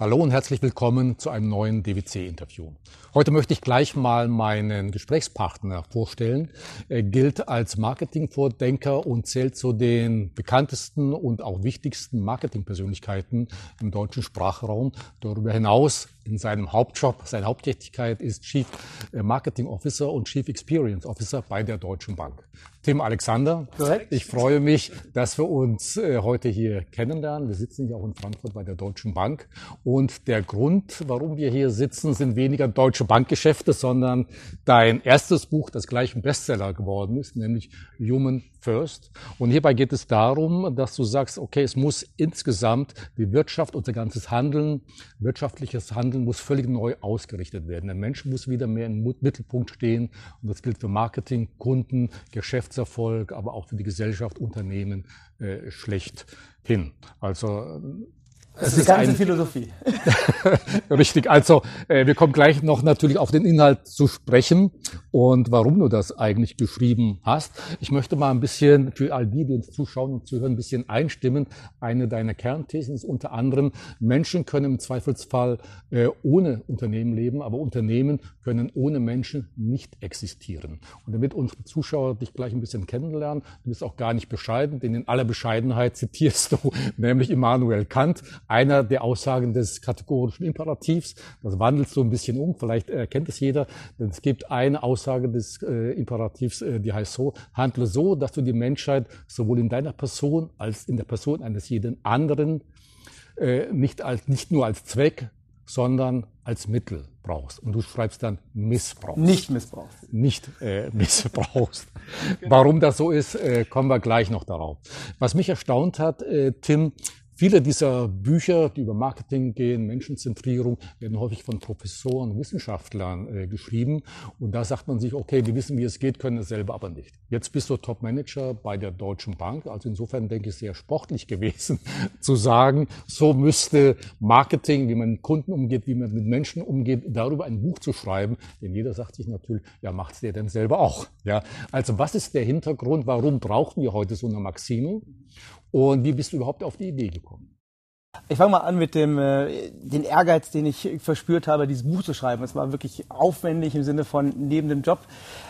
Hallo und herzlich willkommen zu einem neuen DWC-Interview. Heute möchte ich gleich mal meinen Gesprächspartner vorstellen. Er gilt als Marketingvordenker und zählt zu den bekanntesten und auch wichtigsten Marketingpersönlichkeiten im deutschen Sprachraum. Darüber hinaus in seinem Hauptjob, seine Haupttätigkeit ist Chief Marketing Officer und Chief Experience Officer bei der Deutschen Bank. Tim Alexander, Korrekt. ich freue mich, dass wir uns äh, heute hier kennenlernen. Wir sitzen hier auch in Frankfurt bei der Deutschen Bank. Und der Grund, warum wir hier sitzen, sind weniger deutsche Bankgeschäfte, sondern dein erstes Buch, das gleich ein Bestseller geworden ist, nämlich Human First. Und hierbei geht es darum, dass du sagst, okay, es muss insgesamt die Wirtschaft, unser ganzes Handeln, wirtschaftliches Handeln muss völlig neu ausgerichtet werden. Der Mensch muss wieder mehr im Mittelpunkt stehen. Und das gilt für Marketing, Kunden, Geschäfts Wirtschaftserfolg, aber auch für die Gesellschaft, Unternehmen äh, schlechthin. Also das ist, ist eine ganze ein, Philosophie. Richtig. Also äh, wir kommen gleich noch natürlich auf den Inhalt zu sprechen und warum du das eigentlich geschrieben hast. Ich möchte mal ein bisschen für all die, die uns zuschauen und zuhören, ein bisschen einstimmen. Eine deiner Kernthesen ist unter anderem, Menschen können im Zweifelsfall äh, ohne Unternehmen leben, aber Unternehmen können ohne Menschen nicht existieren. Und damit unsere Zuschauer dich gleich ein bisschen kennenlernen, du bist auch gar nicht bescheiden, denn in aller Bescheidenheit zitierst du nämlich Immanuel Kant einer der Aussagen des kategorischen Imperativs. Das wandelt so ein bisschen um, vielleicht erkennt es jeder. Denn es gibt eine Aussage des äh, Imperativs, äh, die heißt so, handle so, dass du die Menschheit sowohl in deiner Person als in der Person eines jeden anderen äh, nicht, als, nicht nur als Zweck, sondern als Mittel brauchst. Und du schreibst dann missbrauchst. Nicht missbrauchst. Nicht äh, missbrauchst. Warum das so ist, äh, kommen wir gleich noch darauf. Was mich erstaunt hat, äh, Tim, Viele dieser Bücher, die über Marketing gehen, Menschenzentrierung, werden häufig von Professoren Wissenschaftlern äh, geschrieben. Und da sagt man sich, okay, die wissen, wie es geht, können es selber aber nicht. Jetzt bist du Top-Manager bei der Deutschen Bank. Also insofern denke ich, sehr sportlich gewesen, zu sagen, so müsste Marketing, wie man mit Kunden umgeht, wie man mit Menschen umgeht, darüber ein Buch zu schreiben. Denn jeder sagt sich natürlich, ja, macht's der denn selber auch? Ja, also was ist der Hintergrund? Warum brauchen wir heute so eine Maxime? Und wie bist du überhaupt auf die Idee gekommen? Ich fange mal an mit dem äh, den Ehrgeiz, den ich verspürt habe, dieses Buch zu schreiben. Es war wirklich aufwendig im Sinne von neben dem Job.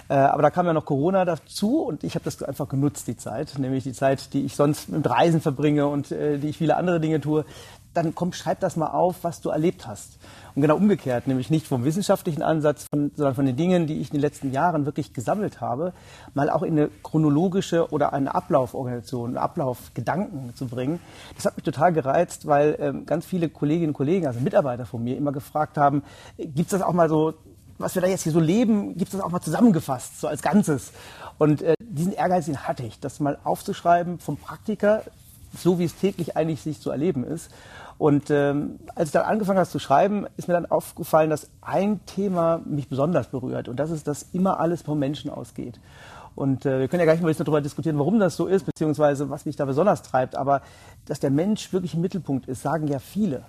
Äh, aber da kam ja noch Corona dazu und ich habe das einfach genutzt, die Zeit, nämlich die Zeit, die ich sonst mit Reisen verbringe und äh, die ich viele andere Dinge tue. Dann komm, schreib das mal auf, was du erlebt hast. Und genau umgekehrt, nämlich nicht vom wissenschaftlichen Ansatz, von, sondern von den Dingen, die ich in den letzten Jahren wirklich gesammelt habe, mal auch in eine chronologische oder eine Ablauforganisation, einen Ablaufgedanken zu bringen. Das hat mich total gereizt, weil ähm, ganz viele Kolleginnen und Kollegen, also Mitarbeiter von mir, immer gefragt haben, gibt es das auch mal so was wir da jetzt hier so leben, gibt es das auch mal zusammengefasst, so als Ganzes. Und äh, diesen Ehrgeiz, den hatte ich, das mal aufzuschreiben vom Praktiker, so wie es täglich eigentlich sich zu erleben ist. Und ähm, als ich dann angefangen habe zu schreiben, ist mir dann aufgefallen, dass ein Thema mich besonders berührt. Und das ist, dass immer alles vom Menschen ausgeht. Und äh, wir können ja gleich mal ein bisschen darüber diskutieren, warum das so ist, beziehungsweise was mich da besonders treibt. Aber dass der Mensch wirklich im Mittelpunkt ist, sagen ja viele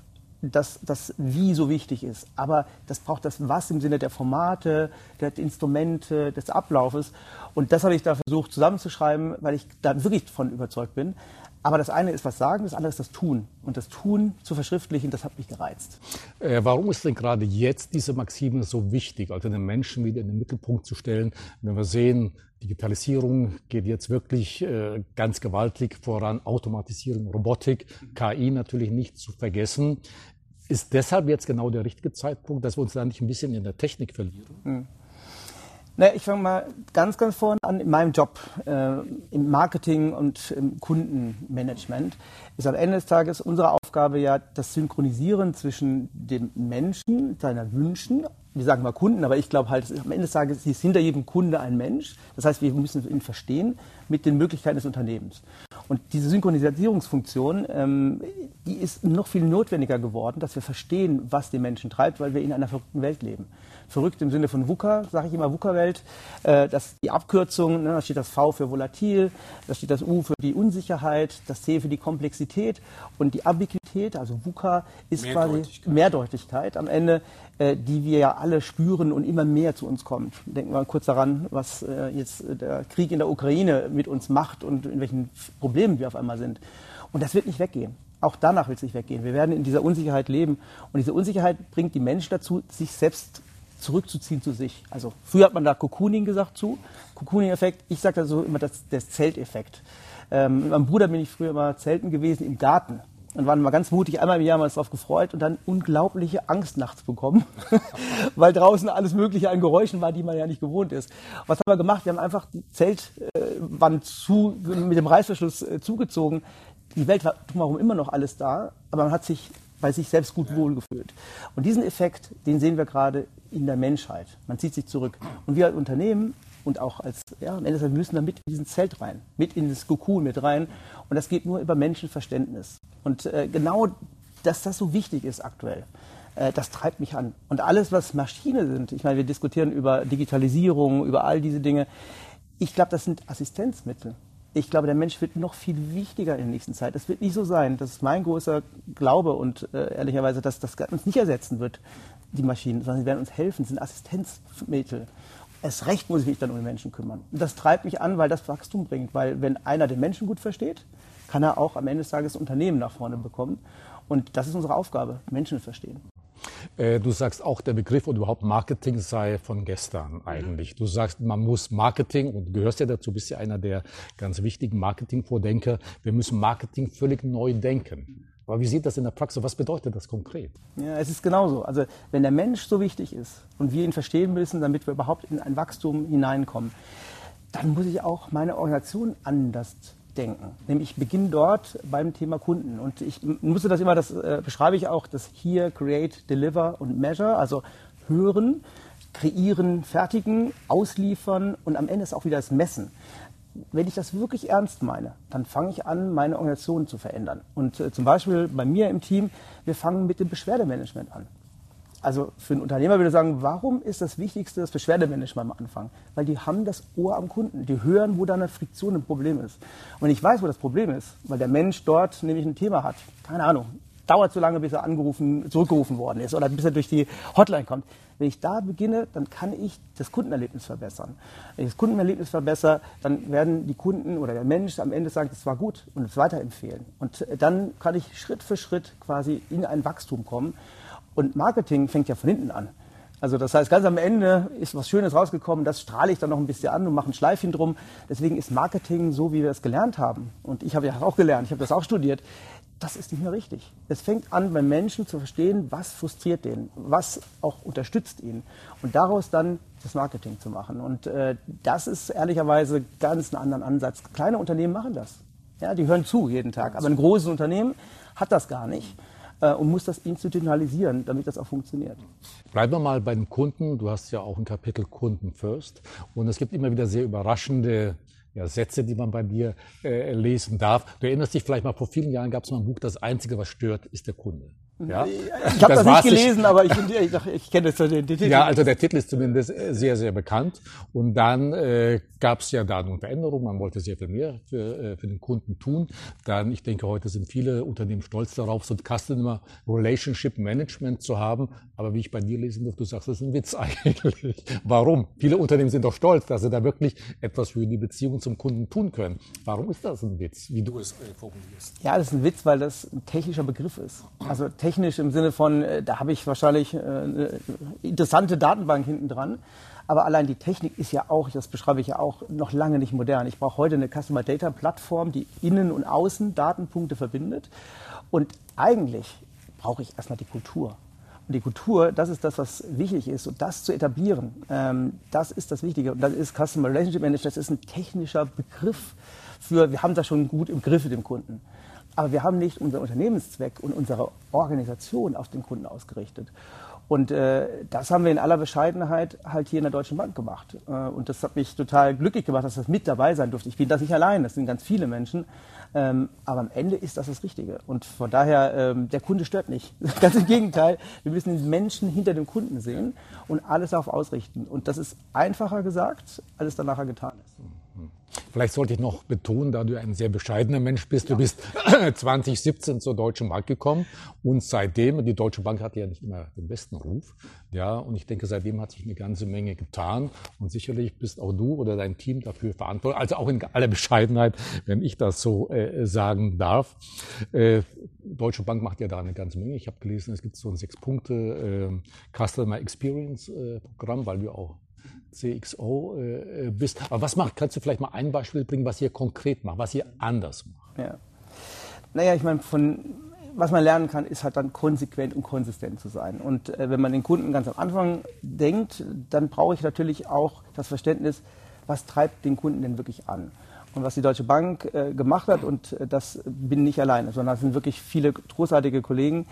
dass das Wie so wichtig ist. Aber das braucht das Was im Sinne der Formate, der Instrumente, des Ablaufes. Und das habe ich da versucht zusammenzuschreiben, weil ich da wirklich davon überzeugt bin. Aber das eine ist was sagen, das andere ist das Tun. Und das Tun zu verschriftlichen, das hat mich gereizt. Äh, warum ist denn gerade jetzt diese Maxime so wichtig, also den Menschen wieder in den Mittelpunkt zu stellen? Wenn wir sehen, Digitalisierung geht jetzt wirklich äh, ganz gewaltig voran, Automatisierung, Robotik, KI natürlich nicht zu vergessen. Ist deshalb jetzt genau der richtige Zeitpunkt, dass wir uns da nicht ein bisschen in der Technik verlieren? Hm. Na, ich fange mal ganz, ganz vorne an. In meinem Job äh, im Marketing und im Kundenmanagement ist am Ende des Tages unsere Aufgabe ja das Synchronisieren zwischen dem Menschen, seiner Wünschen, wir sagen mal Kunden, aber ich glaube halt, am Ende des Tages ist hinter jedem Kunde ein Mensch. Das heißt, wir müssen ihn verstehen mit den Möglichkeiten des Unternehmens. Und diese Synchronisierungsfunktion, ähm, die ist noch viel notwendiger geworden, dass wir verstehen, was den Menschen treibt, weil wir in einer verrückten Welt leben verrückt im Sinne von VUCA, sage ich immer, VUCA-Welt. Äh, das die Abkürzung, ne, da steht das V für volatil, da steht das U für die Unsicherheit, das C für die Komplexität und die Ambiguität, also VUCA ist quasi Mehrdeutigkeit am Ende, äh, die wir ja alle spüren und immer mehr zu uns kommt. Denken wir mal kurz daran, was äh, jetzt der Krieg in der Ukraine mit uns macht und in welchen Problemen wir auf einmal sind. Und das wird nicht weggehen. Auch danach wird es nicht weggehen. Wir werden in dieser Unsicherheit leben. Und diese Unsicherheit bringt die Menschen dazu, sich selbst zurückzuziehen zu sich. Also früher hat man da Cocooning gesagt zu, Cocooning-Effekt. Ich sage da so immer das, der Zelteffekt. Ähm, mit meinem Bruder bin ich früher immer zelten gewesen im Garten und waren mal ganz mutig, einmal im Jahr mal darauf gefreut und dann unglaubliche Angst nachts bekommen, weil draußen alles Mögliche an Geräuschen war, die man ja nicht gewohnt ist. Was haben wir gemacht? Wir haben einfach die Zeltwand äh, zu, mit dem Reißverschluss äh, zugezogen. Die Welt war drumherum immer noch alles da, aber man hat sich bei sich selbst gut wohlgefühlt. Und diesen Effekt, den sehen wir gerade in der Menschheit. Man zieht sich zurück. Und wir als Unternehmen und auch als, ja, am Ende wir müssen da mit in diesen Zelt rein, mit in das Kokon mit rein. Und das geht nur über Menschenverständnis. Und äh, genau, dass das so wichtig ist aktuell, äh, das treibt mich an. Und alles, was Maschine sind, ich meine, wir diskutieren über Digitalisierung, über all diese Dinge. Ich glaube, das sind Assistenzmittel. Ich glaube, der Mensch wird noch viel wichtiger in der nächsten Zeit. Das wird nicht so sein. Das ist mein großer Glaube und äh, ehrlicherweise, dass das uns nicht ersetzen wird, die Maschinen, sondern sie werden uns helfen, sind Assistenzmittel erst recht muss ich mich dann um den Menschen kümmern. Und das treibt mich an, weil das Wachstum bringt. Weil wenn einer den Menschen gut versteht, kann er auch am Ende des Tages Unternehmen nach vorne bekommen. Und das ist unsere Aufgabe, Menschen verstehen. Äh, du sagst auch, der Begriff und überhaupt Marketing sei von gestern eigentlich. Du sagst, man muss Marketing und gehörst ja dazu, bist ja einer der ganz wichtigen Marketing-Vordenker. Wir müssen Marketing völlig neu denken. Aber wie sieht das in der Praxis? Was bedeutet das konkret? Ja, es ist genauso. Also wenn der Mensch so wichtig ist und wir ihn verstehen müssen, damit wir überhaupt in ein Wachstum hineinkommen, dann muss ich auch meine Organisation anders denken. Nämlich ich beginne dort beim Thema Kunden. Und ich musste das immer, das äh, beschreibe ich auch, das Here, Create, Deliver und Measure, also hören, kreieren, fertigen, ausliefern und am Ende ist auch wieder das Messen wenn ich das wirklich ernst meine, dann fange ich an, meine Organisation zu verändern. Und äh, zum Beispiel bei mir im Team, wir fangen mit dem Beschwerdemanagement an. Also für einen Unternehmer würde ich sagen, warum ist das Wichtigste das Beschwerdemanagement am Anfang? Weil die haben das Ohr am Kunden. Die hören, wo da eine Friktion, ein Problem ist. Und ich weiß, wo das Problem ist, weil der Mensch dort nämlich ein Thema hat, keine Ahnung, dauert so lange, bis er angerufen, zurückgerufen worden ist oder bis er durch die Hotline kommt. Wenn ich da beginne, dann kann ich das Kundenerlebnis verbessern. Wenn ich das Kundenerlebnis verbessere, dann werden die Kunden oder der Mensch am Ende sagen, das war gut und es weiterempfehlen. Und äh, dann kann ich Schritt für Schritt quasi in ein Wachstum kommen. Und Marketing fängt ja von hinten an. Also das heißt, ganz am Ende ist was Schönes rausgekommen, das strahle ich dann noch ein bisschen an und mache ein Schleifchen drum. Deswegen ist Marketing so, wie wir es gelernt haben. Und ich habe ja auch gelernt, ich habe das auch studiert das ist nicht mehr richtig. Es fängt an, beim Menschen zu verstehen, was frustriert den, was auch unterstützt ihn und daraus dann das Marketing zu machen. Und äh, das ist ehrlicherweise ganz einen anderen Ansatz. Kleine Unternehmen machen das. Ja, die hören zu jeden Tag. Aber ein großes Unternehmen hat das gar nicht und muss das institutionalisieren, damit das auch funktioniert. Bleiben wir mal bei den Kunden. Du hast ja auch ein Kapitel Kunden First. Und es gibt immer wieder sehr überraschende ja, Sätze, die man bei dir äh, lesen darf. Du erinnerst dich vielleicht mal, vor vielen Jahren gab es mal ein Buch, das Einzige, was stört, ist der Kunde. Ja? Ich habe das, das, nicht gelesen, nicht. aber ich, ich, ich kenne das, den, den Titel. Ja, also der Titel ist zumindest äh, sehr, sehr bekannt. Und dann äh, gab es ja da eine Veränderung. Man wollte sehr viel mehr für, äh, für den Kunden tun. Dann, ich denke, heute sind viele Unternehmen stolz darauf, so ein Customer Relationship Management zu haben. Aber wie ich bei dir lesen durfte, du sagst, das ist ein Witz eigentlich. Warum? Viele Unternehmen sind doch stolz, dass sie da wirklich etwas für die Beziehung zum Kunden tun können. Warum ist das ein Witz, wie du es äh, formulierst? Ja, das ist ein Witz, weil das ein technischer Begriff ist. Also technisch im Sinne von, äh, da habe ich wahrscheinlich äh, eine interessante Datenbank hinten dran. Aber allein die Technik ist ja auch, das beschreibe ich ja auch, noch lange nicht modern. Ich brauche heute eine Customer Data Plattform, die Innen- und Außen Datenpunkte verbindet. Und eigentlich brauche ich erstmal die Kultur. Und die Kultur, das ist das, was wichtig ist. Und das zu etablieren, ähm, das ist das Wichtige. Und das ist Customer Relationship Management, das ist ein technischer Begriff für, wir haben das schon gut im Griff mit dem Kunden. Aber wir haben nicht unseren Unternehmenszweck und unsere Organisation auf den Kunden ausgerichtet. Und äh, das haben wir in aller Bescheidenheit halt hier in der Deutschen Bank gemacht. Äh, und das hat mich total glücklich gemacht, dass das mit dabei sein durfte. Ich bin das nicht allein, das sind ganz viele Menschen. Ähm, aber am Ende ist das das Richtige. Und von daher, ähm, der Kunde stört nicht. ganz im Gegenteil, wir müssen den Menschen hinter dem Kunden sehen und alles darauf ausrichten. Und das ist einfacher gesagt, als es dann nachher getan ist. Vielleicht sollte ich noch betonen, da du ein sehr bescheidener Mensch bist, du bist 2017 zur Deutschen Bank gekommen und seitdem, die Deutsche Bank hatte ja nicht immer den besten Ruf, ja, und ich denke, seitdem hat sich eine ganze Menge getan und sicherlich bist auch du oder dein Team dafür verantwortlich, also auch in aller Bescheidenheit, wenn ich das so äh, sagen darf. Äh, Deutsche Bank macht ja da eine ganze Menge. Ich habe gelesen, es gibt so ein sechs Punkte äh, Customer Experience äh, Programm, weil wir auch CXO äh, bist. Aber was macht, kannst du vielleicht mal ein Beispiel bringen, was ihr konkret macht, was ihr anders macht? Ja. Naja, ich meine, von was man lernen kann, ist halt dann konsequent und konsistent zu sein. Und äh, wenn man den Kunden ganz am Anfang denkt, dann brauche ich natürlich auch das Verständnis, was treibt den Kunden denn wirklich an. Und was die Deutsche Bank äh, gemacht hat, und äh, das bin nicht alleine, sondern es sind wirklich viele großartige Kollegen,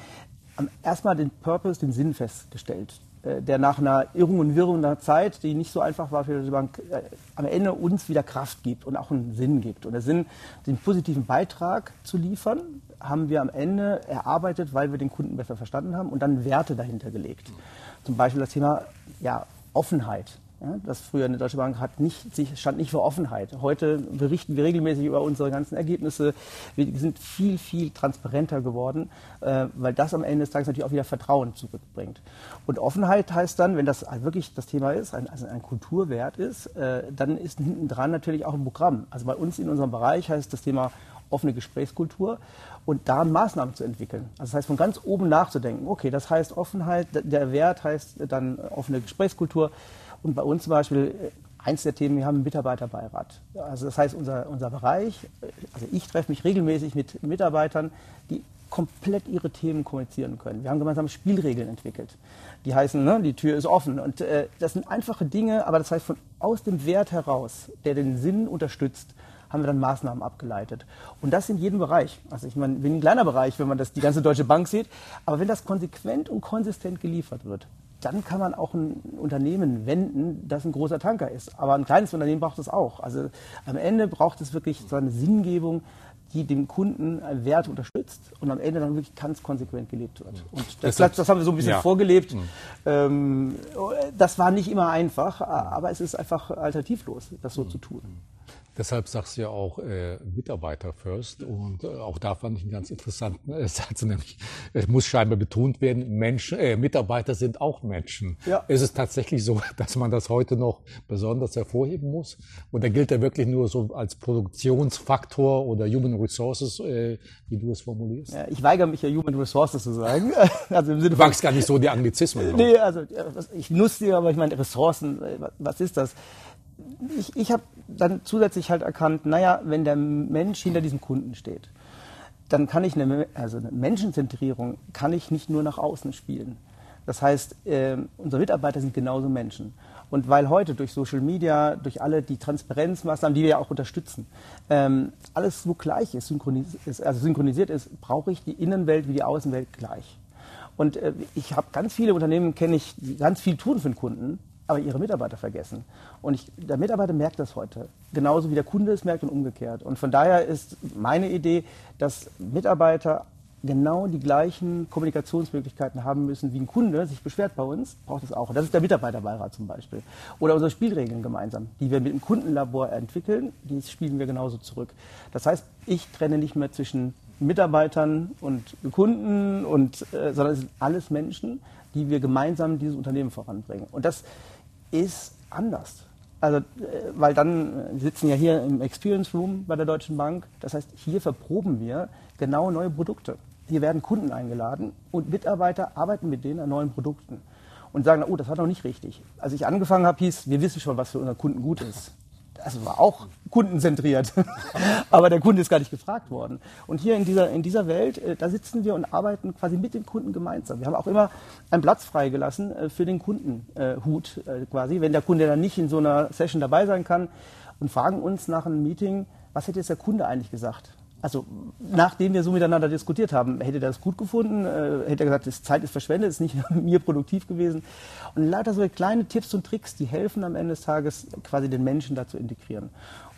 haben erstmal den Purpose, den Sinn festgestellt. Äh, der nach einer Irrung und Wirrung einer Zeit, die nicht so einfach war für die Bank, äh, am Ende uns wieder Kraft gibt und auch einen Sinn gibt. Und der Sinn, den positiven Beitrag zu liefern, haben wir am Ende erarbeitet, weil wir den Kunden besser verstanden haben und dann Werte dahinter gelegt. Zum Beispiel das Thema ja, Offenheit. Ja, das früher eine Deutsche Bank hat nicht, stand nicht für Offenheit. Heute berichten wir regelmäßig über unsere ganzen Ergebnisse. Wir sind viel, viel transparenter geworden, äh, weil das am Ende des Tages natürlich auch wieder Vertrauen zurückbringt. Und Offenheit heißt dann, wenn das wirklich das Thema ist, also ein Kulturwert ist, äh, dann ist hinten dran natürlich auch ein Programm. Also bei uns in unserem Bereich heißt das Thema offene Gesprächskultur und da Maßnahmen zu entwickeln. Also das heißt, von ganz oben nachzudenken. Okay, das heißt Offenheit, der Wert heißt dann offene Gesprächskultur. Und bei uns zum Beispiel, äh, eins der Themen, wir haben einen Mitarbeiterbeirat. Also das heißt, unser, unser Bereich, äh, also ich treffe mich regelmäßig mit Mitarbeitern, die komplett ihre Themen kommunizieren können. Wir haben gemeinsam Spielregeln entwickelt. Die heißen, ne, die Tür ist offen. Und äh, das sind einfache Dinge, aber das heißt, von aus dem Wert heraus, der den Sinn unterstützt, haben wir dann Maßnahmen abgeleitet. Und das in jedem Bereich. Also ich meine, ein kleiner Bereich, wenn man das die ganze Deutsche Bank sieht, aber wenn das konsequent und konsistent geliefert wird, dann kann man auch ein Unternehmen wenden, das ein großer Tanker ist. Aber ein kleines Unternehmen braucht es auch. Also am Ende braucht es wirklich so eine Sinngebung, die dem Kunden Wert unterstützt und am Ende dann wirklich ganz konsequent gelebt wird. Und das, das, das haben wir so ein bisschen ja. vorgelebt. Mhm. Ähm, das war nicht immer einfach, aber es ist einfach alternativlos, das so mhm. zu tun. Deshalb sagst du ja auch äh, Mitarbeiter first und äh, auch da fand ich einen ganz interessanten äh, Satz, nämlich es muss scheinbar betont werden, Menschen, äh, Mitarbeiter sind auch Menschen. Ja. Ist es tatsächlich so, dass man das heute noch besonders hervorheben muss? Oder gilt er wirklich nur so als Produktionsfaktor oder Human Resources, äh, wie du es formulierst? Ja, ich weigere mich ja Human Resources zu sagen. also im Sinne du magst gar nicht so die Anglizismen. Nee, also ich nutze die, aber ich meine Ressourcen, äh, was ist das? ich, ich habe dann zusätzlich halt erkannt, naja, wenn der Mensch hinter diesem Kunden steht, dann kann ich eine, also eine Menschenzentrierung kann ich nicht nur nach außen spielen. Das heißt, äh, unsere Mitarbeiter sind genauso Menschen. Und weil heute durch Social Media, durch alle die Transparenzmaßnahmen, die wir ja auch unterstützen, ähm, alles so gleich ist, ist, also synchronisiert ist, brauche ich die Innenwelt wie die Außenwelt gleich. Und äh, ich habe ganz viele Unternehmen, kenne ich, die ganz viel tun für den Kunden, aber ihre Mitarbeiter vergessen. Und ich, der Mitarbeiter merkt das heute, genauso wie der Kunde es merkt und umgekehrt. Und von daher ist meine Idee, dass Mitarbeiter genau die gleichen Kommunikationsmöglichkeiten haben müssen wie ein Kunde sich beschwert bei uns, braucht es auch. Das ist der Mitarbeiterbeirat zum Beispiel. Oder unsere Spielregeln gemeinsam, die wir mit dem Kundenlabor entwickeln, die spielen wir genauso zurück. Das heißt, ich trenne nicht mehr zwischen Mitarbeitern und Kunden, und, äh, sondern es sind alles Menschen, die wir gemeinsam dieses Unternehmen voranbringen. Und das ist anders. Also, äh, weil dann, wir sitzen ja hier im Experience Room bei der Deutschen Bank. Das heißt, hier verproben wir genau neue Produkte. Hier werden Kunden eingeladen und Mitarbeiter arbeiten mit denen an neuen Produkten und sagen, oh, das war noch nicht richtig. Als ich angefangen habe, hieß, wir wissen schon, was für unseren Kunden gut ist also war auch kundenzentriert. Aber der Kunde ist gar nicht gefragt worden. Und hier in dieser, in dieser Welt, äh, da sitzen wir und arbeiten quasi mit den Kunden gemeinsam. Wir haben auch immer einen Platz freigelassen äh, für den Kundenhut äh, quasi, wenn der Kunde dann nicht in so einer Session dabei sein kann und fragen uns nach einem Meeting, was hätte jetzt der Kunde eigentlich gesagt? Also nachdem wir so miteinander diskutiert haben, hätte er das gut gefunden, äh, hätte er gesagt, das Zeit ist verschwendet, ist nicht mir produktiv gewesen. Und lauter so kleine Tipps und Tricks, die helfen am Ende des Tages quasi den Menschen da zu integrieren.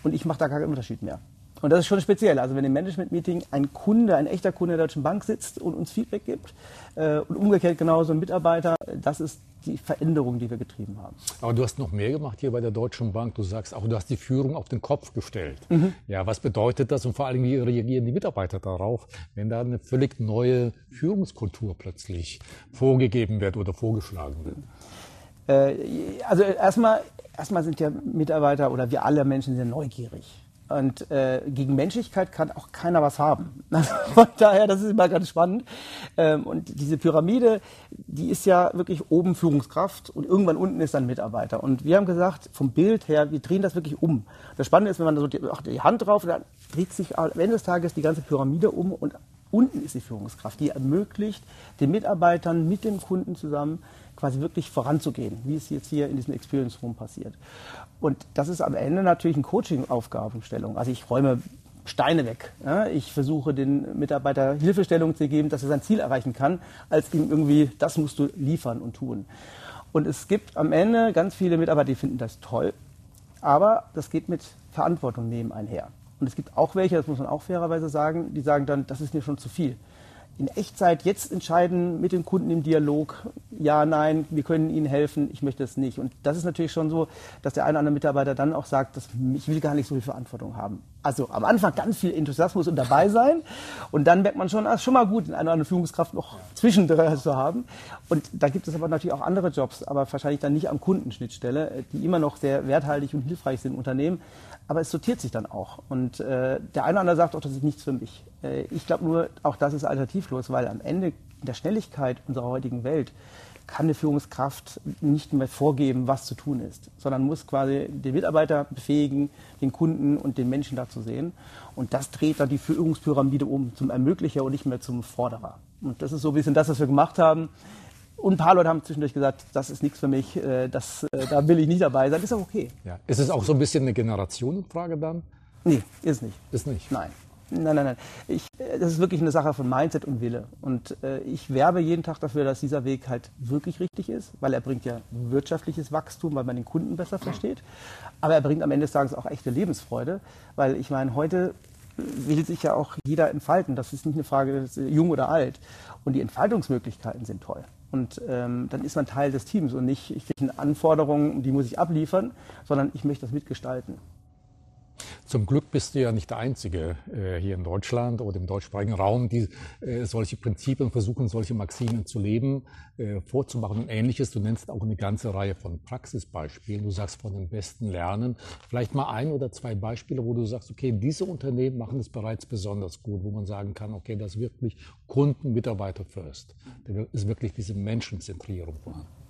Und ich mache da gar keinen Unterschied mehr. Und das ist schon speziell. Also wenn im Management-Meeting ein Kunde, ein echter Kunde der Deutschen Bank sitzt und uns Feedback gibt äh, und umgekehrt genauso ein Mitarbeiter, das ist die Veränderung, die wir getrieben haben. Aber du hast noch mehr gemacht hier bei der Deutschen Bank. Du sagst auch, du hast die Führung auf den Kopf gestellt. Mhm. Ja, was bedeutet das und vor allem, wie reagieren die Mitarbeiter darauf, wenn da eine völlig neue Führungskultur plötzlich vorgegeben wird oder vorgeschlagen wird? Äh, also erstmal, erstmal sind ja Mitarbeiter oder wir alle Menschen sehr neugierig. Und äh, gegen Menschlichkeit kann auch keiner was haben. Von daher, das ist immer ganz spannend. Ähm, und diese Pyramide, die ist ja wirklich oben Führungskraft und irgendwann unten ist dann Mitarbeiter. Und wir haben gesagt, vom Bild her, wir drehen das wirklich um. Das Spannende ist, wenn man so die, ach, die Hand drauf, dann dreht sich am Ende des Tages die ganze Pyramide um und unten ist die Führungskraft, die ermöglicht den Mitarbeitern mit dem Kunden zusammen quasi wirklich voranzugehen, wie es jetzt hier in diesem Experience Room passiert. Und das ist am Ende natürlich eine Coaching-Aufgabenstellung. Also ich räume Steine weg. Ich versuche den Mitarbeiter Hilfestellung zu geben, dass er sein Ziel erreichen kann, als ihm irgendwie, das musst du liefern und tun. Und es gibt am Ende ganz viele Mitarbeiter, die finden das toll, aber das geht mit Verantwortung nehmen einher. Und es gibt auch welche, das muss man auch fairerweise sagen, die sagen dann, das ist mir schon zu viel in Echtzeit jetzt entscheiden mit dem Kunden im Dialog, ja, nein, wir können Ihnen helfen, ich möchte es nicht. Und das ist natürlich schon so, dass der eine oder andere Mitarbeiter dann auch sagt, dass ich will gar nicht so viel Verantwortung haben. Also am Anfang ganz viel Enthusiasmus und dabei sein und dann merkt man schon, ah, schon mal gut, eine oder andere Führungskraft noch zwischendrin zu haben. Und da gibt es aber natürlich auch andere Jobs, aber wahrscheinlich dann nicht am Kundenschnittstelle, die immer noch sehr werthaltig und hilfreich sind im Unternehmen aber es sortiert sich dann auch. Und äh, der eine oder andere sagt auch, das ist nichts für mich. Äh, ich glaube nur, auch das ist alternativlos, weil am Ende in der Schnelligkeit unserer heutigen Welt kann eine Führungskraft nicht mehr vorgeben, was zu tun ist, sondern muss quasi den Mitarbeiter befähigen, den Kunden und den Menschen da zu sehen. Und das dreht dann die Führungspyramide um zum Ermöglicher und nicht mehr zum Forderer. Und das ist so ein bisschen das, was wir gemacht haben. Und ein paar Leute haben zwischendurch gesagt, das ist nichts für mich, äh, das, äh, da will ich nicht dabei sein. Ist auch okay. Ja. Ist es auch so ein bisschen eine Generationenfrage dann? Nee, ist nicht. Ist nicht? Nein. Nein, nein, nein. Ich, äh, das ist wirklich eine Sache von Mindset und Wille. Und äh, ich werbe jeden Tag dafür, dass dieser Weg halt wirklich richtig ist, weil er bringt ja wirtschaftliches Wachstum, weil man den Kunden besser versteht. Aber er bringt am Ende des Tages auch echte Lebensfreude, weil ich meine, heute will sich ja auch jeder entfalten. Das ist nicht eine Frage, jung oder alt. Und die Entfaltungsmöglichkeiten sind toll. Und ähm, dann ist man Teil des Teams und nicht, ich kriege eine Anforderung, die muss ich abliefern, sondern ich möchte das mitgestalten. Zum Glück bist du ja nicht der Einzige äh, hier in Deutschland oder im deutschsprachigen Raum, die äh, solche Prinzipien versuchen, solche Maximen zu leben, äh, vorzumachen und ähnliches. Du nennst auch eine ganze Reihe von Praxisbeispielen. Du sagst von den Besten lernen. Vielleicht mal ein oder zwei Beispiele, wo du sagst, okay, diese Unternehmen machen es bereits besonders gut, wo man sagen kann, okay, das ist wirklich Kunden, Mitarbeiter first. Da ist wirklich diese Menschenzentrierung vorhanden.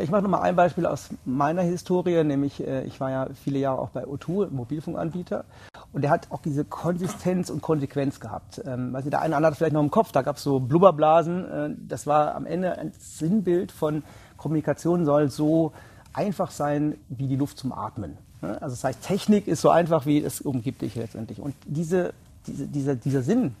Ich mache nochmal ein Beispiel aus meiner Historie, nämlich äh, ich war ja viele Jahre auch bei O2, Mobilfunkanbieter, und der hat auch diese Konsistenz und Konsequenz gehabt. Ähm, weiß nicht, der eine andere hat vielleicht noch im Kopf, da gab es so Blubberblasen, äh, das war am Ende ein Sinnbild von Kommunikation soll so einfach sein wie die Luft zum Atmen. Ne? Also das heißt, Technik ist so einfach, wie es umgibt dich letztendlich. Und diese, diese, dieser, dieser Sinn,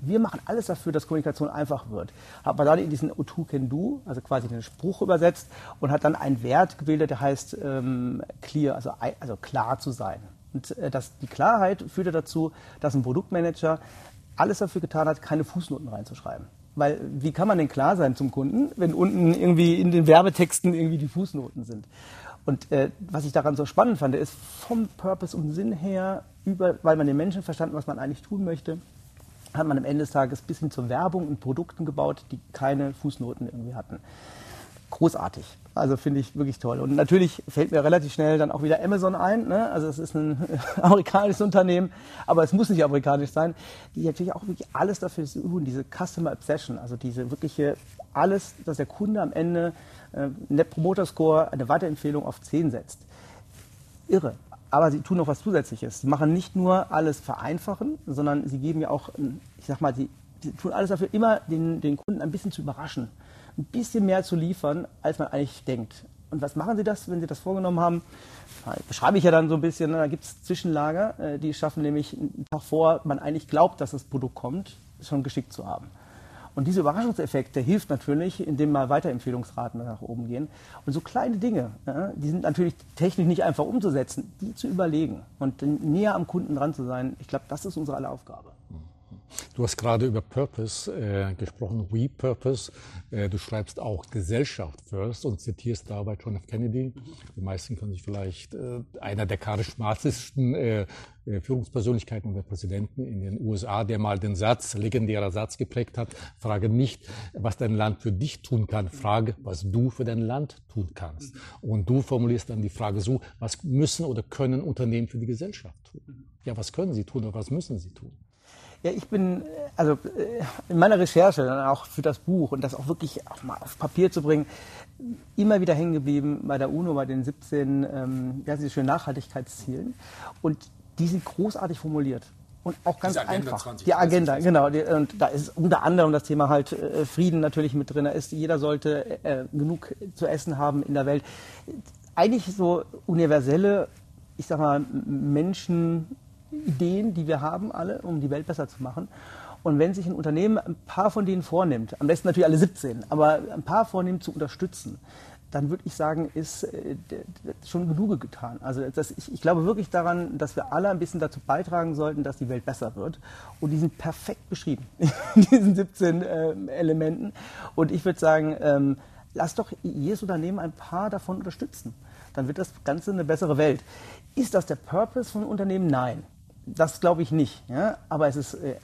wir machen alles dafür, dass Kommunikation einfach wird. Hat man dann in diesen O2 Can Do, also quasi den Spruch übersetzt und hat dann einen Wert gebildet, der heißt ähm, clear, also, also klar zu sein. Und äh, das, die Klarheit führte dazu, dass ein Produktmanager alles dafür getan hat, keine Fußnoten reinzuschreiben. Weil wie kann man denn klar sein zum Kunden, wenn unten irgendwie in den Werbetexten irgendwie die Fußnoten sind? Und äh, was ich daran so spannend fand, ist vom Purpose und Sinn her, über, weil man den Menschen verstanden, was man eigentlich tun möchte, hat man am Ende des Tages bis hin zur Werbung und Produkten gebaut, die keine Fußnoten irgendwie hatten. Großartig. Also finde ich wirklich toll. Und natürlich fällt mir relativ schnell dann auch wieder Amazon ein. Ne? Also es ist ein amerikanisches Unternehmen, aber es muss nicht amerikanisch sein, die natürlich auch wirklich alles dafür tun, diese Customer Obsession, also diese wirkliche alles, dass der Kunde am Ende äh, Net Promoter Score, eine Weiterempfehlung auf 10 setzt. Irre aber sie tun noch was Zusätzliches. Sie machen nicht nur alles vereinfachen, sondern sie geben ja auch, ich sag mal, sie, sie tun alles dafür, immer den, den Kunden ein bisschen zu überraschen, ein bisschen mehr zu liefern, als man eigentlich denkt. Und was machen sie das, wenn sie das vorgenommen haben? Beschreibe ich ja dann so ein bisschen. Ne? Da gibt es Zwischenlager, äh, die schaffen nämlich einen Tag vor, man eigentlich glaubt, dass das Produkt kommt, schon geschickt zu haben. Und dieser Überraschungseffekt, der hilft natürlich, indem mal Weiterempfehlungsraten nach oben gehen. Und so kleine Dinge, die sind natürlich technisch nicht einfach umzusetzen, die zu überlegen und näher am Kunden dran zu sein. Ich glaube, das ist unsere aller Aufgabe. Du hast gerade über Purpose äh, gesprochen, We Purpose. Äh, du schreibst auch Gesellschaft First und zitierst dabei John F. Kennedy. Die meisten können sich vielleicht äh, einer der charismatischsten äh, äh, Führungspersönlichkeiten und der Präsidenten in den USA, der mal den Satz, legendärer Satz geprägt hat, frage nicht, was dein Land für dich tun kann, frage, was du für dein Land tun kannst. Und du formulierst dann die Frage so, was müssen oder können Unternehmen für die Gesellschaft tun? Ja, was können sie tun oder was müssen sie tun? Ja, ich bin, also äh, in meiner Recherche, auch für das Buch und das auch wirklich auch mal auf Papier zu bringen, immer wieder hängen geblieben bei der UNO, bei den 17, ähm, ja, diese schönen Nachhaltigkeitszielen. Und die sind großartig formuliert. Und auch ganz einfach. 20, die Agenda, genau. Die, und da ist unter anderem das Thema halt äh, Frieden natürlich mit drin. Da ist, jeder sollte äh, genug zu essen haben in der Welt. Eigentlich so universelle, ich sag mal, Menschen, Ideen, die wir haben, alle, um die Welt besser zu machen. Und wenn sich ein Unternehmen ein paar von denen vornimmt, am besten natürlich alle 17, aber ein paar vornimmt zu unterstützen, dann würde ich sagen, ist äh, schon genug getan. Also das, ich, ich, glaube wirklich daran, dass wir alle ein bisschen dazu beitragen sollten, dass die Welt besser wird. Und die sind perfekt beschrieben diesen 17 äh, Elementen. Und ich würde sagen, ähm, lass doch jedes Unternehmen ein paar davon unterstützen. Dann wird das Ganze eine bessere Welt. Ist das der Purpose von Unternehmen? Nein das glaube ich nicht. Ja? Aber es ist, äh,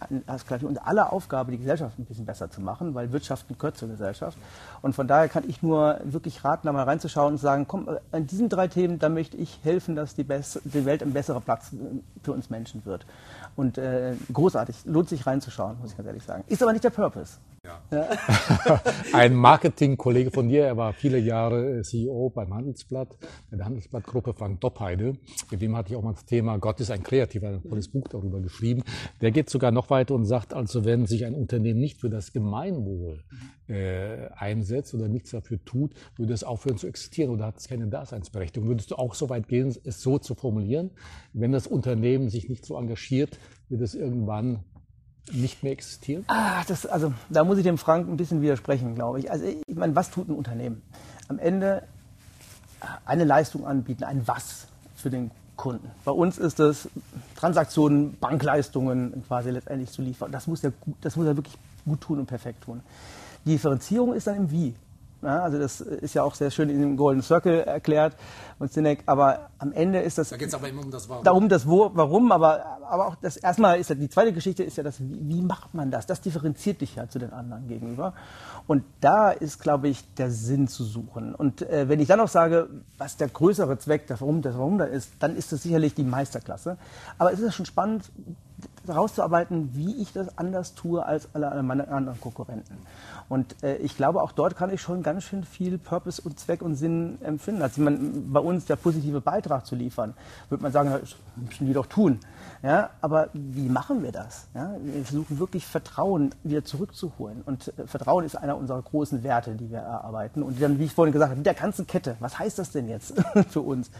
gleich unsere aller Aufgabe, die Gesellschaft ein bisschen besser zu machen, weil Wirtschaft gehört zur Gesellschaft. Und von daher kann ich nur wirklich raten, da mal reinzuschauen und sagen, komm, äh, an diesen drei Themen, da möchte ich helfen, dass die, die Welt ein besserer Platz äh, für uns Menschen wird. Und äh, großartig, lohnt sich reinzuschauen, muss ich ganz ehrlich sagen. Ist aber nicht der Purpose. Ja. Ein Marketingkollege von dir, er war viele Jahre CEO beim Handelsblatt, bei der Handelsblattgruppe, Frank Doppheide. Mit dem hatte ich auch mal das Thema Gott ist ein Kreativer, ein tolles Buch darüber geschrieben. Der geht sogar noch weiter und sagt, also wenn sich ein Unternehmen nicht für das Gemeinwohl äh, einsetzt oder nichts dafür tut, würde es aufhören zu existieren oder hat es keine Daseinsberechtigung. Würdest du auch so weit gehen, es so zu formulieren? Wenn das Unternehmen sich nicht so engagiert, wird es irgendwann nicht mehr existieren? Ah, das, also da muss ich dem Frank ein bisschen widersprechen, glaube ich. Also ich meine, was tut ein Unternehmen? Am Ende eine Leistung anbieten, ein Was für den Kunden. Bei uns ist es Transaktionen, Bankleistungen quasi letztendlich zu liefern. Das muss er, das muss er wirklich gut tun und perfekt tun. Die Differenzierung ist dann im Wie. Ja, also das ist ja auch sehr schön in dem Golden Circle erklärt und Sinek, aber am Ende ist das. Da geht es aber immer um das Warum. Darum das Wo, Warum, aber, aber auch das erstmal ist ja, die zweite Geschichte ist ja das, wie, wie macht man das? Das differenziert dich ja zu den anderen gegenüber. Und da ist, glaube ich, der Sinn zu suchen. Und äh, wenn ich dann noch sage, was der größere Zweck, das Warum, das Warum da ist, dann ist das sicherlich die Meisterklasse. Aber es ist schon spannend, herauszuarbeiten, wie ich das anders tue als alle meine anderen Konkurrenten. Und äh, ich glaube, auch dort kann ich schon ganz schön viel Purpose und Zweck und Sinn empfinden. Also man, bei uns der positive Beitrag zu liefern, würde man sagen, das müssen die doch tun. Ja, aber wie machen wir das? Ja, wir versuchen wirklich Vertrauen wieder zurückzuholen. Und äh, Vertrauen ist einer unserer großen Werte, die wir erarbeiten. Und dann, wie ich vorhin gesagt habe, mit der ganzen Kette, was heißt das denn jetzt für uns?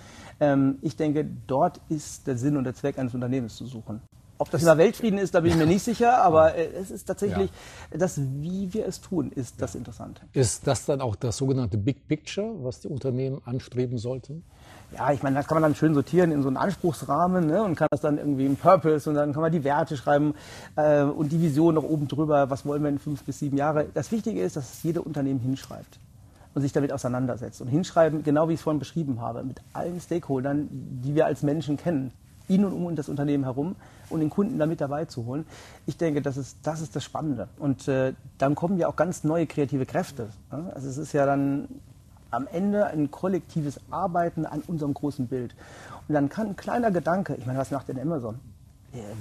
Ähm, ich denke, dort ist der Sinn und der Zweck eines Unternehmens zu suchen. Ob das immer Weltfrieden ist, da bin ich mir nicht sicher, aber äh, es ist tatsächlich, ja. das, wie wir es tun, ist das Interessante. Ist das dann auch das sogenannte Big Picture, was die Unternehmen anstreben sollten? Ja, ich meine, das kann man dann schön sortieren in so einen Anspruchsrahmen ne, und kann das dann irgendwie im Purpose und dann kann man die Werte schreiben äh, und die Vision noch oben drüber, was wollen wir in fünf bis sieben Jahre. Das Wichtige ist, dass es jede Unternehmen hinschreibt und sich damit auseinandersetzt. Und hinschreiben, genau wie ich es vorhin beschrieben habe, mit allen Stakeholdern, die wir als Menschen kennen in und um das Unternehmen herum und den Kunden damit dabei zu holen. Ich denke, das ist das, ist das Spannende. Und äh, dann kommen ja auch ganz neue kreative Kräfte. Ja? Also es ist ja dann am Ende ein kollektives Arbeiten an unserem großen Bild. Und dann kann ein kleiner Gedanke, ich meine, was macht denn Amazon?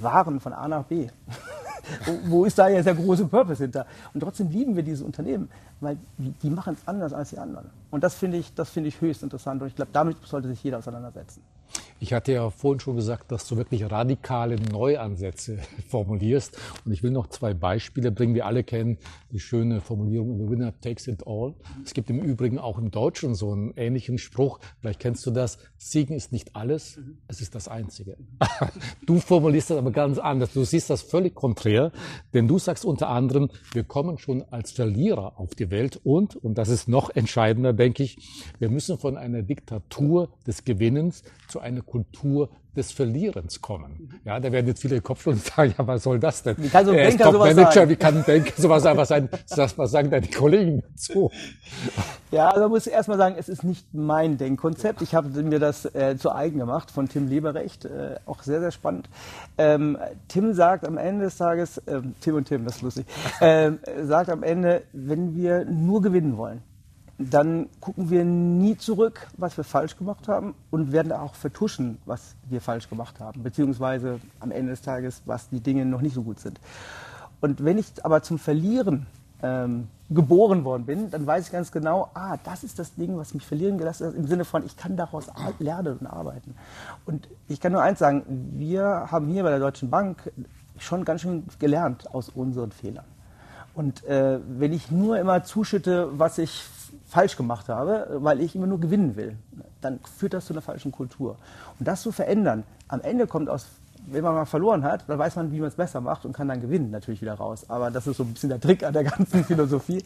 Waren von A nach B. wo, ist da jetzt der große Purpose hinter? Und trotzdem lieben wir diese Unternehmen, weil die machen es anders als die anderen. Und das finde ich, das finde ich höchst interessant. Und ich glaube, damit sollte sich jeder auseinandersetzen. Ich hatte ja vorhin schon gesagt, dass du wirklich radikale Neuansätze formulierst. Und ich will noch zwei Beispiele bringen. Wir alle kennen die schöne Formulierung, the winner takes it all. Es gibt im Übrigen auch im Deutschen so einen ähnlichen Spruch. Vielleicht kennst du das. Siegen ist nicht alles, es ist das Einzige. Du formulierst das aber ganz anders. Du siehst das völlig konträr, denn du sagst unter anderem, wir kommen schon als Verlierer auf die Welt und, und das ist noch entscheidender, denke ich, wir müssen von einer Diktatur des Gewinnens zu einer Kultur des Verlierens kommen. Ja, da werden jetzt viele Kopfschütteln sagen, ja, was soll das denn? Wie kann so ein er Banker sowas Top-Manager, sagen? wie kann ein Banker sowas sagen? Was, sagen- das, was sagen deine Kollegen dazu? Ja, also man muss erstmal sagen, es ist nicht mein Denkkonzept. Ich habe mir das äh, zu eigen gemacht von Tim Leberecht, äh, auch sehr, sehr spannend. Ähm, Tim sagt am Ende des Tages, ähm, Tim und Tim, das ist lustig, ähm, sagt am Ende, wenn wir nur gewinnen wollen, dann gucken wir nie zurück, was wir falsch gemacht haben und werden auch vertuschen, was wir falsch gemacht haben, beziehungsweise am Ende des Tages, was die Dinge noch nicht so gut sind. Und wenn ich aber zum Verlieren ähm, geboren worden bin, dann weiß ich ganz genau, ah, das ist das Ding, was mich verlieren gelassen hat, im Sinne von, ich kann daraus ar- lernen und arbeiten. Und ich kann nur eins sagen, wir haben hier bei der Deutschen Bank schon ganz schön gelernt aus unseren Fehlern. Und äh, wenn ich nur immer zuschütte, was ich falsch gemacht habe, weil ich immer nur gewinnen will, dann führt das zu einer falschen Kultur. Und das zu verändern, am Ende kommt aus, wenn man mal verloren hat, dann weiß man, wie man es besser macht und kann dann gewinnen natürlich wieder raus. Aber das ist so ein bisschen der Trick an der ganzen Philosophie.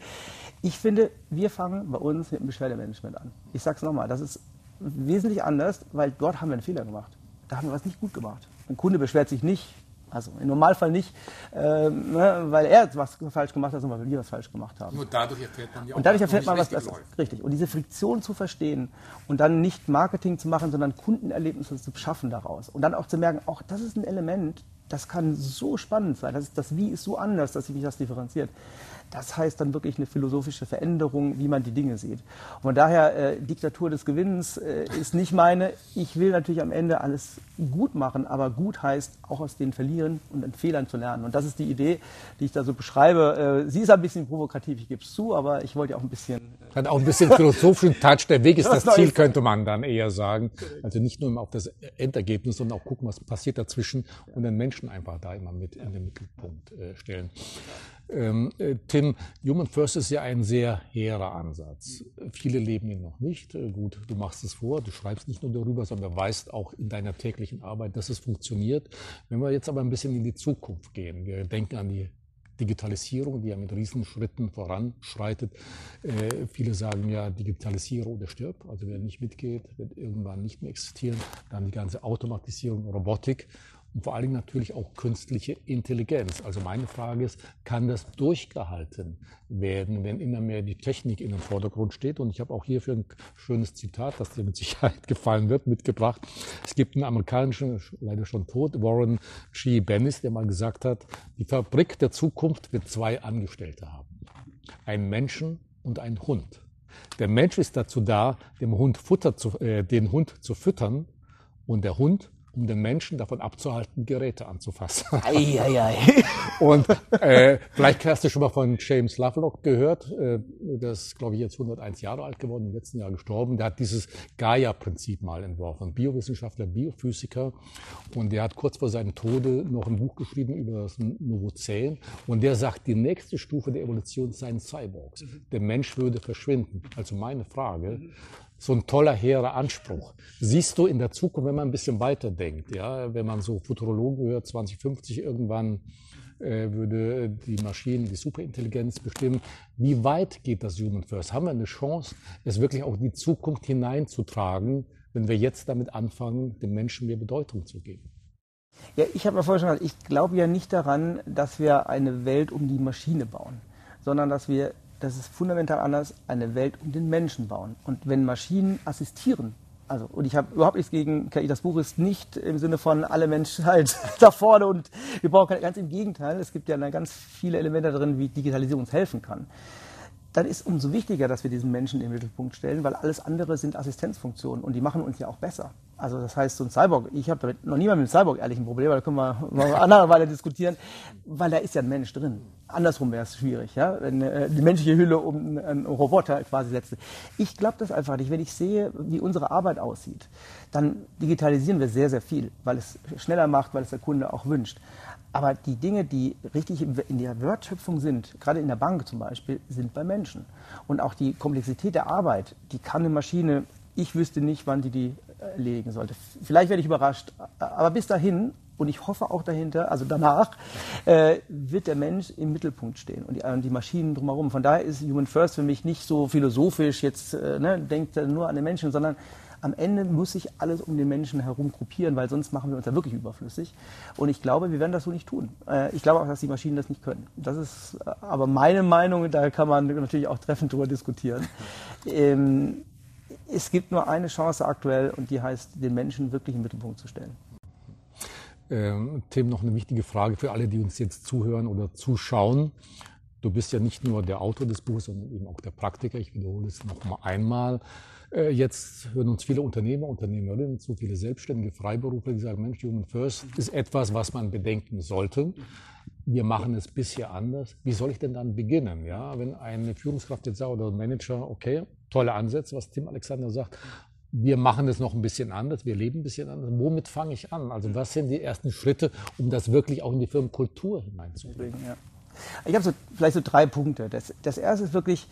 Ich finde, wir fangen bei uns mit dem Beschwerdemanagement an. Ich sage es nochmal, das ist wesentlich anders, weil dort haben wir einen Fehler gemacht. Da haben wir was nicht gut gemacht. Ein Kunde beschwert sich nicht, also im Normalfall nicht, ähm, ne, weil er was falsch gemacht hat, sondern weil wir was falsch gemacht haben. Nur dadurch erfährt man ja Und dadurch erfährt man was besser. Richtig. Und diese Friktion zu verstehen und dann nicht Marketing zu machen, sondern Kundenerlebnisse zu schaffen daraus. Und dann auch zu merken, auch das ist ein Element, das kann so spannend sein. Das, ist, das Wie ist so anders, dass sich das differenziert. Das heißt dann wirklich eine philosophische Veränderung, wie man die Dinge sieht. Und von daher, äh, Diktatur des Gewinns äh, ist nicht meine. Ich will natürlich am Ende alles gut machen, aber gut heißt auch aus den Verlieren und den Fehlern zu lernen. Und das ist die Idee, die ich da so beschreibe. Äh, sie ist ein bisschen provokativ, ich gebe es zu, aber ich wollte auch ein bisschen Hat auch ein bisschen philosophischen Touch. Der Weg ist Was das Ziel, könnte man dann eher sagen. Also nicht nur immer auf das Endergebnis, sondern auch gucken, was passiert dazwischen und den Menschen einfach da immer mit in den Mittelpunkt äh, stellen. Ähm, äh, Tim, Human First ist ja ein sehr hehrer Ansatz. Viele leben ihn noch nicht. Äh, Gut, du machst es vor, du schreibst nicht nur darüber, sondern weißt auch in deiner täglichen Arbeit, dass es funktioniert. Wenn wir jetzt aber ein bisschen in die Zukunft gehen, wir denken an die Digitalisierung, die ja mit Riesenschritten voranschreitet. Äh, viele sagen ja, Digitalisierung oder stirb. Also wer nicht mitgeht, wird irgendwann nicht mehr existieren. Dann die ganze Automatisierung, Robotik und vor allen Dingen natürlich auch künstliche Intelligenz. Also meine Frage ist, kann das durchgehalten werden, wenn immer mehr die Technik in den Vordergrund steht? Und ich habe auch hierfür ein schönes Zitat, das dir mit Sicherheit gefallen wird, mitgebracht. Es gibt einen amerikanischen, leider schon tot, Warren G. Bennis, der mal gesagt hat, die Fabrik der Zukunft wird zwei Angestellte haben. Einen Menschen und einen Hund. Der Mensch ist dazu da, dem Hund Futter zu, äh, den Hund zu füttern und der Hund, um den Menschen davon abzuhalten, Geräte anzufassen. Eieiei. Und äh, vielleicht hast du schon mal von James Lovelock gehört. Äh, das ist, glaube ich, jetzt 101 Jahre alt geworden, im letzten Jahr gestorben. Der hat dieses Gaia-Prinzip mal entworfen. Biowissenschaftler, Biophysiker. Und der hat kurz vor seinem Tode noch ein Buch geschrieben über das Novozän. Und der sagt, die nächste Stufe der Evolution seien Cyborgs. Der Mensch würde verschwinden. Also meine Frage, so ein toller, hehrer Anspruch. Siehst du in der Zukunft, wenn man ein bisschen weiterdenkt, ja, wenn man so Futurologen hört, 2050 irgendwann äh, würde die Maschinen die Superintelligenz bestimmen. Wie weit geht das Human First? Haben wir eine Chance, es wirklich auch in die Zukunft hineinzutragen, wenn wir jetzt damit anfangen, dem Menschen mehr Bedeutung zu geben? Ja, ich habe mal vorher schon gesagt, ich glaube ja nicht daran, dass wir eine Welt um die Maschine bauen, sondern dass wir, das ist fundamental anders, eine Welt um den Menschen bauen. Und wenn Maschinen assistieren, also, und ich habe überhaupt nichts gegen KI, das Buch ist nicht im Sinne von alle Menschen halt da vorne und wir brauchen keine, ganz im Gegenteil, es gibt ja ganz viele Elemente drin, wie Digitalisierung uns helfen kann. Dann ist umso wichtiger, dass wir diesen Menschen in den Mittelpunkt stellen, weil alles andere sind Assistenzfunktionen und die machen uns ja auch besser. Also das heißt, so ein Cyborg, ich habe noch niemand mit dem Cyborg ehrlich ein Problem, da können wir mal andere Weile diskutieren, weil da ist ja ein Mensch drin. Andersrum wäre es schwierig, ja, wenn äh, die menschliche Hülle um einen Roboter quasi setzte. Ich glaube das einfach nicht. Wenn ich sehe, wie unsere Arbeit aussieht, dann digitalisieren wir sehr, sehr viel, weil es schneller macht, weil es der Kunde auch wünscht. Aber die Dinge, die richtig in der Wertschöpfung sind, gerade in der Bank zum Beispiel, sind bei Menschen. Und auch die Komplexität der Arbeit, die kann eine Maschine, ich wüsste nicht, wann die die erledigen sollte. Vielleicht werde ich überrascht, aber bis dahin, und ich hoffe auch dahinter, also danach, äh, wird der Mensch im Mittelpunkt stehen und die, und die, Maschinen drumherum. Von daher ist Human First für mich nicht so philosophisch, jetzt äh, ne, denkt nur an den Menschen, sondern am Ende muss sich alles um den Menschen herum gruppieren, weil sonst machen wir uns ja wirklich überflüssig. Und ich glaube, wir werden das so nicht tun. Äh, ich glaube auch, dass die Maschinen das nicht können. Das ist äh, aber meine Meinung, da kann man natürlich auch treffend drüber diskutieren. Ähm, es gibt nur eine Chance aktuell und die heißt, den Menschen wirklich im Mittelpunkt zu stellen. Ähm, Tim, noch eine wichtige Frage für alle, die uns jetzt zuhören oder zuschauen. Du bist ja nicht nur der Autor des Buches, sondern eben auch der Praktiker. Ich wiederhole es noch mal einmal. Äh, jetzt hören uns viele Unternehmer, Unternehmerinnen zu, viele Selbstständige, Freiberufler, die sagen, Mensch, Human First ist etwas, was man bedenken sollte. Wir machen es bisher anders. Wie soll ich denn dann beginnen? Ja, wenn eine Führungskraft jetzt sagt oder ein Manager, okay, tolle Ansätze, was Tim Alexander sagt, wir machen es noch ein bisschen anders, wir leben ein bisschen anders. Womit fange ich an? Also was sind die ersten Schritte, um das wirklich auch in die Firmenkultur hineinzubringen? Ja. Ich habe so, vielleicht so drei Punkte. Das, das erste ist wirklich,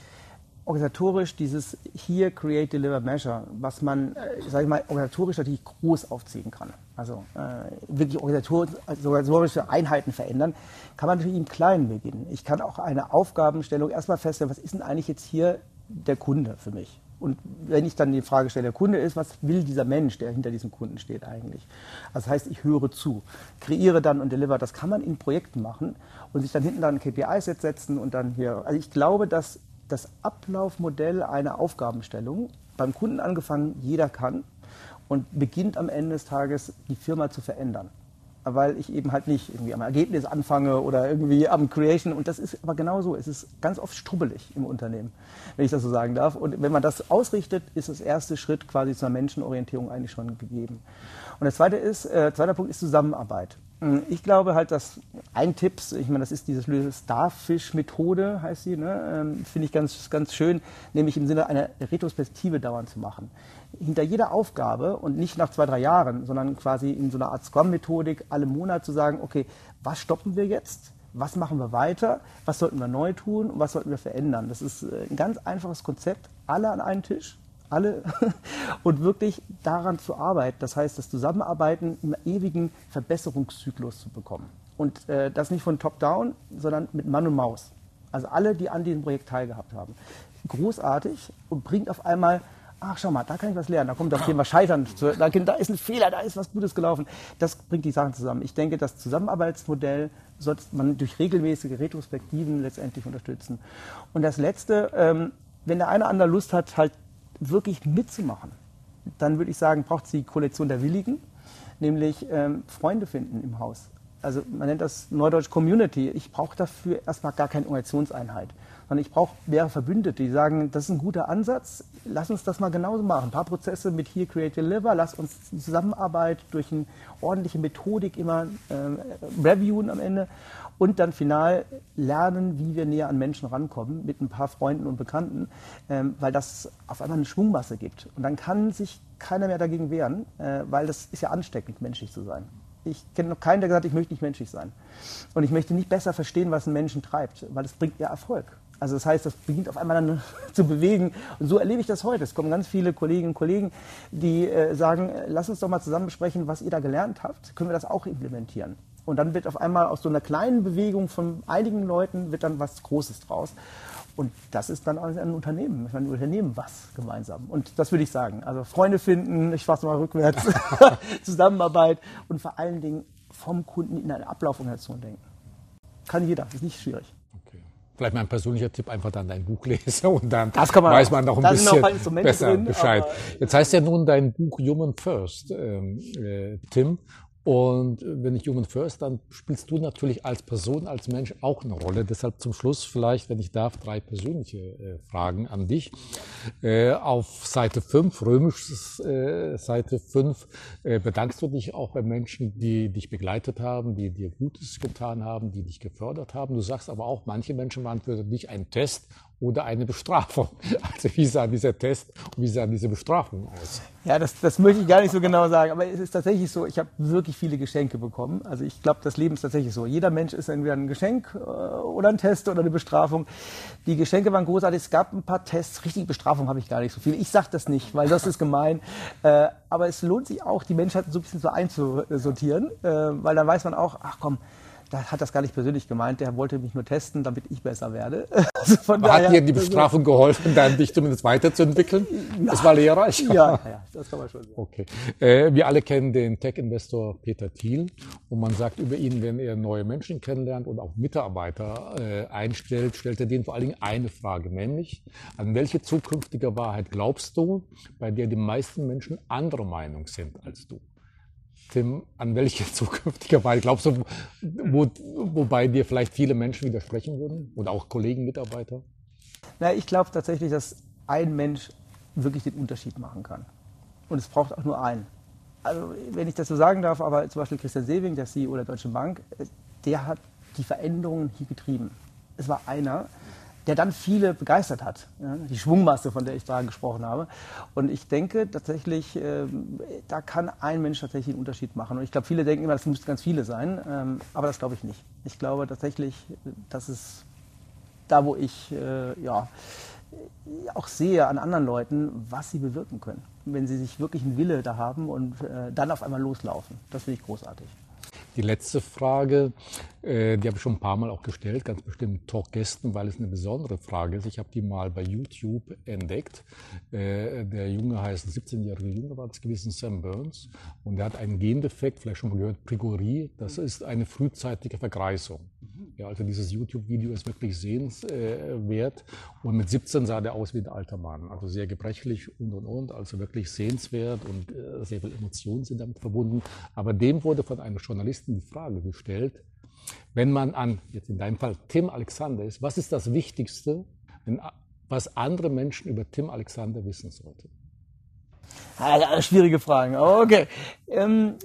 organisatorisch dieses hier Create, Deliver, Measure, was man, äh, sage ich mal, organisatorisch natürlich groß aufziehen kann. Also äh, wirklich organisatorische Einheiten verändern, kann man natürlich im Kleinen beginnen. Ich kann auch eine Aufgabenstellung erstmal feststellen, was ist denn eigentlich jetzt hier der Kunde für mich? Und wenn ich dann die Frage stelle, der Kunde ist, was will dieser Mensch, der hinter diesem Kunden steht eigentlich? Also das heißt, ich höre zu, kreiere dann und deliver. Das kann man in Projekten machen und sich dann hinten dann KPIs setzen und dann hier. Also ich glaube, dass das Ablaufmodell einer Aufgabenstellung, beim Kunden angefangen, jeder kann und beginnt am Ende des Tages die Firma zu verändern. Weil ich eben halt nicht irgendwie am Ergebnis anfange oder irgendwie am Creation. Und das ist aber genauso. Es ist ganz oft strubbelig im Unternehmen, wenn ich das so sagen darf. Und wenn man das ausrichtet, ist das erste Schritt quasi zur Menschenorientierung eigentlich schon gegeben. Und der zweite ist, äh, zweiter Punkt ist Zusammenarbeit. Hm, ich glaube halt, dass ein Tipp, ich meine, das ist diese Starfish-Methode, heißt sie, ne? Ähm, finde ich ganz, ganz schön, nämlich im Sinne einer Retrospektive dauernd zu machen. Hinter jeder Aufgabe und nicht nach zwei, drei Jahren, sondern quasi in so einer Art Scrum-Methodik alle Monate zu sagen, okay, was stoppen wir jetzt? Was machen wir weiter? Was sollten wir neu tun? Und was sollten wir verändern? Das ist äh, ein ganz einfaches Konzept. Alle an einen Tisch, alle und wirklich daran zu arbeiten. Das heißt, das Zusammenarbeiten im ewigen Verbesserungszyklus zu bekommen. Und äh, das nicht von Top-Down, sondern mit Mann und Maus. Also alle, die an diesem Projekt teilgehabt haben. Großartig und bringt auf einmal, ach schau mal, da kann ich was lernen, da kommt das Thema Scheitern, da, da ist ein Fehler, da ist was Gutes gelaufen. Das bringt die Sachen zusammen. Ich denke, das Zusammenarbeitsmodell sollte man durch regelmäßige Retrospektiven letztendlich unterstützen. Und das Letzte, ähm, wenn der eine oder andere Lust hat, halt wirklich mitzumachen, dann würde ich sagen, braucht es die Kollektion der Willigen, nämlich ähm, Freunde finden im Haus. Also man nennt das Neudeutsch Community. Ich brauche dafür erstmal gar keine Organisationseinheit, sondern ich brauche mehrere Verbündete, die sagen, das ist ein guter Ansatz, lass uns das mal genauso machen. Ein paar Prozesse mit Here Create Deliver, lass uns Zusammenarbeit durch eine ordentliche Methodik immer äh, reviewen am Ende und dann final lernen, wie wir näher an Menschen rankommen mit ein paar Freunden und Bekannten, ähm, weil das auf einmal eine Schwungmasse gibt. Und dann kann sich keiner mehr dagegen wehren, äh, weil das ist ja ansteckend, menschlich zu sein. Ich kenne noch keinen, der gesagt hat, ich möchte nicht menschlich sein. Und ich möchte nicht besser verstehen, was einen Menschen treibt, weil das bringt ja Erfolg. Also das heißt, das beginnt auf einmal dann zu bewegen. Und so erlebe ich das heute. Es kommen ganz viele Kolleginnen und Kollegen, die äh, sagen, lass uns doch mal zusammen besprechen, was ihr da gelernt habt. Können wir das auch implementieren? Und dann wird auf einmal aus so einer kleinen Bewegung von einigen Leuten wird dann was Großes draus. Und das ist dann auch ein Unternehmen. Ein Unternehmen was gemeinsam. Und das würde ich sagen. Also Freunde finden, ich fasse mal rückwärts, Zusammenarbeit und vor allen Dingen vom Kunden in eine Ablauforganisation denken. Kann jeder, ist nicht schwierig. Okay. Vielleicht mein persönlicher Tipp, einfach dann dein Buch lesen und dann man weiß man noch ein bisschen besser drin, Bescheid. Jetzt heißt ja nun dein Buch Human First, ähm, äh, Tim. Und wenn ich Human First, dann spielst du natürlich als Person, als Mensch auch eine Rolle. Deshalb zum Schluss vielleicht, wenn ich darf, drei persönliche äh, Fragen an dich. Äh, auf Seite 5, römisch äh, Seite 5, äh, bedankst du dich auch bei Menschen, die dich begleitet haben, die dir Gutes getan haben, die dich gefördert haben. Du sagst aber auch, manche Menschen waren für dich ein Test oder eine Bestrafung. Also wie sah dieser Test und wie sah diese Bestrafung aus? Ja, das, das möchte ich gar nicht so genau sagen, aber es ist tatsächlich so, ich habe wirklich viele Geschenke bekommen. Also ich glaube, das Leben ist tatsächlich so. Jeder Mensch ist entweder ein Geschenk äh, oder ein Test oder eine Bestrafung. Die Geschenke waren großartig, es gab ein paar Tests, richtige Bestrafung habe ich gar nicht so viel. Ich sage das nicht, weil das ist gemein. Äh, aber es lohnt sich auch, die Menschheit so ein bisschen so einzusortieren, äh, weil dann weiß man auch, ach komm, da hat das gar nicht persönlich gemeint, der wollte mich nur testen, damit ich besser werde. Also von Aber daher, hat dir die Bestrafung geholfen, dann dich zumindest weiterzuentwickeln? Ja. Das war lehrreich? Ja, ja, das kann man schon sagen. Okay. Äh, wir alle kennen den Tech-Investor Peter Thiel und man sagt über ihn, wenn er neue Menschen kennenlernt und auch Mitarbeiter äh, einstellt, stellt er denen vor allen Dingen eine Frage, nämlich, an welche zukünftige Wahrheit glaubst du, bei der die meisten Menschen anderer Meinung sind als du? Tim, an welche zukünftige Wahl glaubst du, wo, wobei dir vielleicht viele Menschen widersprechen würden oder auch Kollegen, Mitarbeiter? Na, ich glaube tatsächlich, dass ein Mensch wirklich den Unterschied machen kann. Und es braucht auch nur einen. Also, wenn ich das so sagen darf, aber zum Beispiel Christian Sewing, der CEO der Deutschen Bank, der hat die Veränderungen hier getrieben. Es war einer, der dann viele begeistert hat. Ja, die Schwungmasse, von der ich da gesprochen habe. Und ich denke tatsächlich, äh, da kann ein Mensch tatsächlich einen Unterschied machen. Und ich glaube, viele denken immer, das müssten ganz viele sein. Ähm, aber das glaube ich nicht. Ich glaube tatsächlich, dass es da, wo ich äh, ja, auch sehe an anderen Leuten, was sie bewirken können. Wenn sie sich wirklich einen Wille da haben und äh, dann auf einmal loslaufen. Das finde ich großartig. Die letzte Frage, äh, die habe ich schon ein paar Mal auch gestellt, ganz bestimmt Talkgästen, weil es eine besondere Frage ist. Ich habe die mal bei YouTube entdeckt. Äh, der Junge heißt, 17-jährige Junge war das gewesen, Sam Burns. Und der hat einen Gendefekt, vielleicht schon mal gehört, Prigorie. Das ist eine frühzeitige Vergreisung. Ja, also dieses YouTube-Video ist wirklich sehenswert. Und mit 17 sah der aus wie ein alter Mann. Also sehr gebrechlich und, und, und. Also wirklich sehenswert und äh, sehr viele Emotionen sind damit verbunden. Aber dem wurde von einem Journalisten die Frage gestellt, wenn man an, jetzt in deinem Fall, Tim Alexander ist, was ist das Wichtigste, was andere Menschen über Tim Alexander wissen sollten? Ah, schwierige Fragen. Okay. Ähm,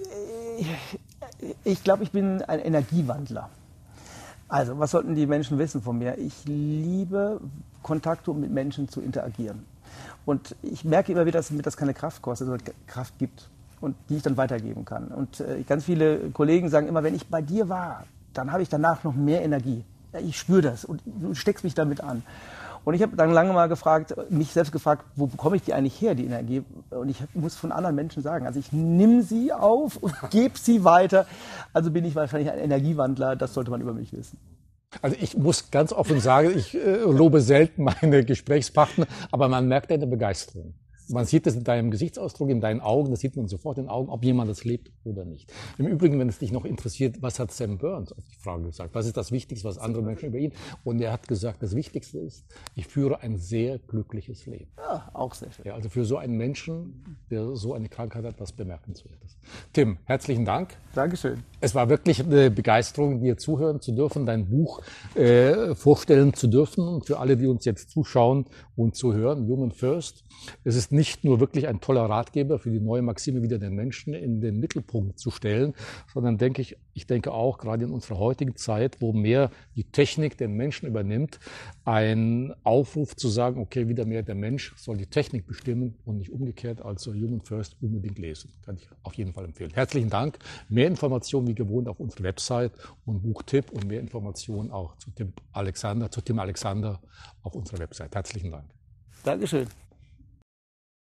ich glaube, ich bin ein Energiewandler. Also, was sollten die Menschen wissen von mir? Ich liebe Kontakte, um mit Menschen zu interagieren. Und ich merke immer wieder, dass mir das keine Kraft kostet, sondern Kraft gibt und die ich dann weitergeben kann. Und äh, ganz viele Kollegen sagen immer, wenn ich bei dir war, dann habe ich danach noch mehr Energie. Ich spüre das und du steckst mich damit an. Und ich habe dann lange mal gefragt, mich selbst gefragt, wo bekomme ich die eigentlich her, die Energie? Und ich muss von anderen Menschen sagen, also ich nehme sie auf und gebe sie weiter. Also bin ich wahrscheinlich ein Energiewandler, das sollte man über mich wissen. Also ich muss ganz offen sagen, ich äh, lobe selten meine Gesprächspartner, aber man merkt eine Begeisterung. Man sieht es in deinem Gesichtsausdruck, in deinen Augen, das sieht man sofort in den Augen, ob jemand das lebt oder nicht. Im Übrigen, wenn es dich noch interessiert, was hat Sam Burns auf die Frage gesagt? Was ist das Wichtigste, was andere Menschen über ihn? Und er hat gesagt, das Wichtigste ist, ich führe ein sehr glückliches Leben. Ja, auch sehr schön. Ja, also für so einen Menschen, der so eine Krankheit hat, was bemerkenswertes. Tim, herzlichen Dank. Dankeschön. Es war wirklich eine Begeisterung, dir zuhören zu dürfen, dein Buch äh, vorstellen zu dürfen. Und für alle, die uns jetzt zuschauen und zuhören, Human First. Es ist nicht nur wirklich ein toller Ratgeber für die neue Maxime, wieder den Menschen in den Mittelpunkt zu stellen, sondern denke ich, ich denke auch gerade in unserer heutigen Zeit, wo mehr die Technik den Menschen übernimmt, ein Aufruf zu sagen, okay, wieder mehr der Mensch soll die Technik bestimmen und nicht umgekehrt, also Human First unbedingt lesen. Kann ich auf jeden Fall empfehlen. Herzlichen Dank. Mehr Informationen wie gewohnt auf unserer Website und Buchtipp und mehr Informationen auch zu Tim Alexander, zu Tim Alexander auf unserer Website. Herzlichen Dank. Dankeschön.